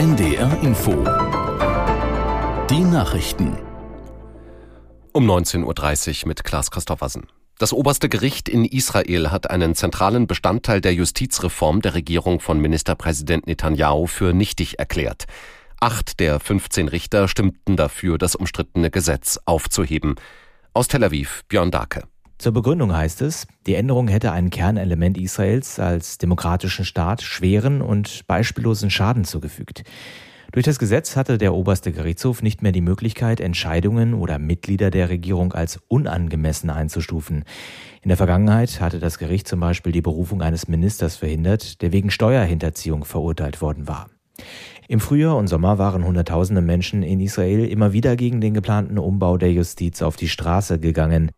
NDR Info. Die Nachrichten. Um 19.30 Uhr mit Klaas Christoffersen. Das oberste Gericht in Israel hat einen zentralen Bestandteil der Justizreform der Regierung von Ministerpräsident Netanyahu für nichtig erklärt. Acht der 15 Richter stimmten dafür, das umstrittene Gesetz aufzuheben. Aus Tel Aviv, Björn Dake. Zur Begründung heißt es, die Änderung hätte ein Kernelement Israels als demokratischen Staat schweren und beispiellosen Schaden zugefügt. Durch das Gesetz hatte der oberste Gerichtshof nicht mehr die Möglichkeit, Entscheidungen oder Mitglieder der Regierung als unangemessen einzustufen. In der Vergangenheit hatte das Gericht zum Beispiel die Berufung eines Ministers verhindert, der wegen Steuerhinterziehung verurteilt worden war. Im Frühjahr und Sommer waren Hunderttausende Menschen in Israel immer wieder gegen den geplanten Umbau der Justiz auf die Straße gegangen.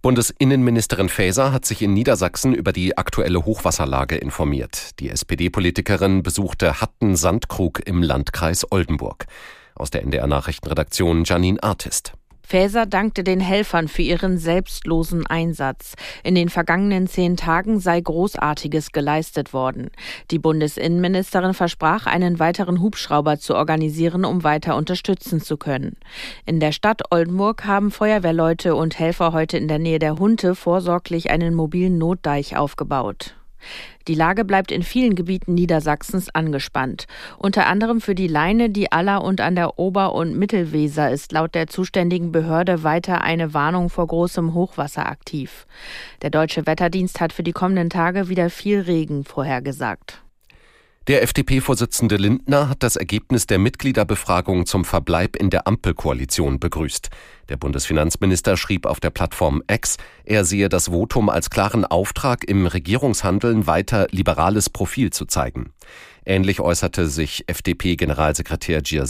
Bundesinnenministerin Faeser hat sich in Niedersachsen über die aktuelle Hochwasserlage informiert. Die SPD-Politikerin besuchte Hatten-Sandkrug im Landkreis Oldenburg. Aus der NDR Nachrichtenredaktion Janine Artist. Faeser dankte den Helfern für ihren selbstlosen Einsatz. In den vergangenen zehn Tagen sei Großartiges geleistet worden. Die Bundesinnenministerin versprach, einen weiteren Hubschrauber zu organisieren, um weiter unterstützen zu können. In der Stadt Oldenburg haben Feuerwehrleute und Helfer heute in der Nähe der Hunte vorsorglich einen mobilen Notdeich aufgebaut. Die Lage bleibt in vielen Gebieten Niedersachsens angespannt. Unter anderem für die Leine, die Aller und an der Ober- und Mittelweser ist laut der zuständigen Behörde weiter eine Warnung vor großem Hochwasser aktiv. Der Deutsche Wetterdienst hat für die kommenden Tage wieder viel Regen vorhergesagt. Der FDP-Vorsitzende Lindner hat das Ergebnis der Mitgliederbefragung zum Verbleib in der Ampelkoalition begrüßt. Der Bundesfinanzminister schrieb auf der Plattform X, er sehe das Votum als klaren Auftrag, im Regierungshandeln weiter liberales Profil zu zeigen. Ähnlich äußerte sich FDP-Generalsekretär Gir.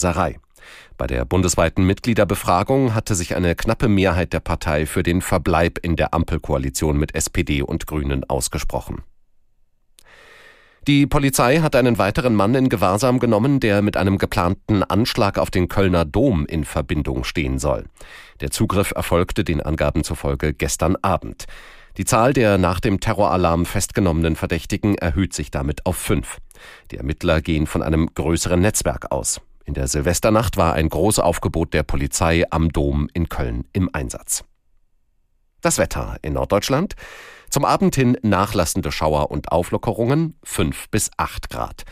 Bei der bundesweiten Mitgliederbefragung hatte sich eine knappe Mehrheit der Partei für den Verbleib in der Ampelkoalition mit SPD und Grünen ausgesprochen. Die Polizei hat einen weiteren Mann in Gewahrsam genommen, der mit einem geplanten Anschlag auf den Kölner Dom in Verbindung stehen soll. Der Zugriff erfolgte den Angaben zufolge gestern Abend. Die Zahl der nach dem Terroralarm festgenommenen Verdächtigen erhöht sich damit auf fünf. Die Ermittler gehen von einem größeren Netzwerk aus. In der Silvesternacht war ein Großaufgebot der Polizei am Dom in Köln im Einsatz. Das Wetter in Norddeutschland. Zum Abend hin nachlassende Schauer und Auflockerungen 5 bis 8 Grad.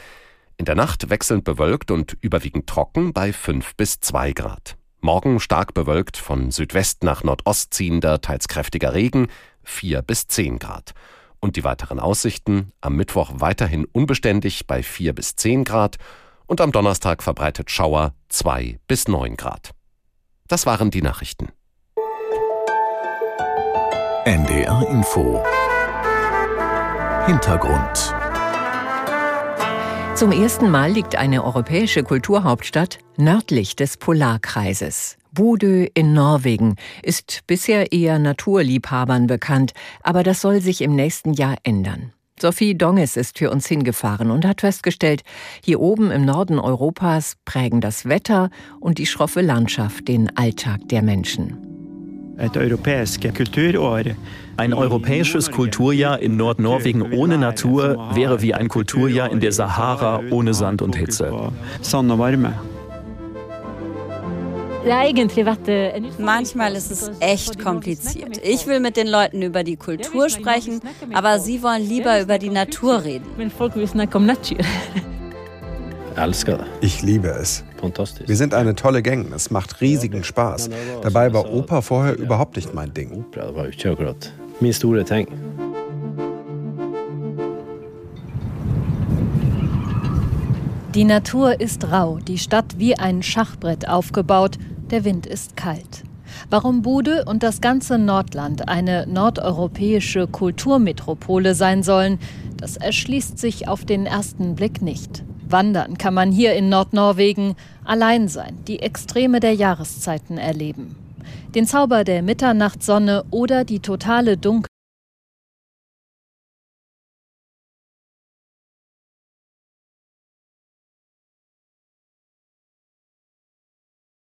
In der Nacht wechselnd bewölkt und überwiegend trocken bei 5 bis 2 Grad. Morgen stark bewölkt von Südwest nach Nordost ziehender, teils kräftiger Regen 4 bis 10 Grad. Und die weiteren Aussichten am Mittwoch weiterhin unbeständig bei 4 bis 10 Grad und am Donnerstag verbreitet Schauer 2 bis 9 Grad. Das waren die Nachrichten. NDR Info Hintergrund Zum ersten Mal liegt eine europäische Kulturhauptstadt nördlich des Polarkreises. Bodø in Norwegen ist bisher eher Naturliebhabern bekannt, aber das soll sich im nächsten Jahr ändern. Sophie Donges ist für uns hingefahren und hat festgestellt, hier oben im Norden Europas prägen das Wetter und die schroffe Landschaft den Alltag der Menschen. Ein europäisches Kulturjahr in Nordnorwegen ohne Natur wäre wie ein Kulturjahr in der Sahara ohne Sand und Hitze. Manchmal ist es echt kompliziert. Ich will mit den Leuten über die Kultur sprechen, aber sie wollen lieber über die Natur reden. Ich liebe es. Wir sind eine tolle Gang. Es macht riesigen Spaß. Dabei war Oper vorher überhaupt nicht mein Ding. Die Natur ist rau, die Stadt wie ein Schachbrett aufgebaut, der Wind ist kalt. Warum Bude und das ganze Nordland eine nordeuropäische Kulturmetropole sein sollen, das erschließt sich auf den ersten Blick nicht. Wandern kann man hier in Nordnorwegen, allein sein, die Extreme der Jahreszeiten erleben. Den Zauber der Mitternachtssonne oder die totale Dunkelheit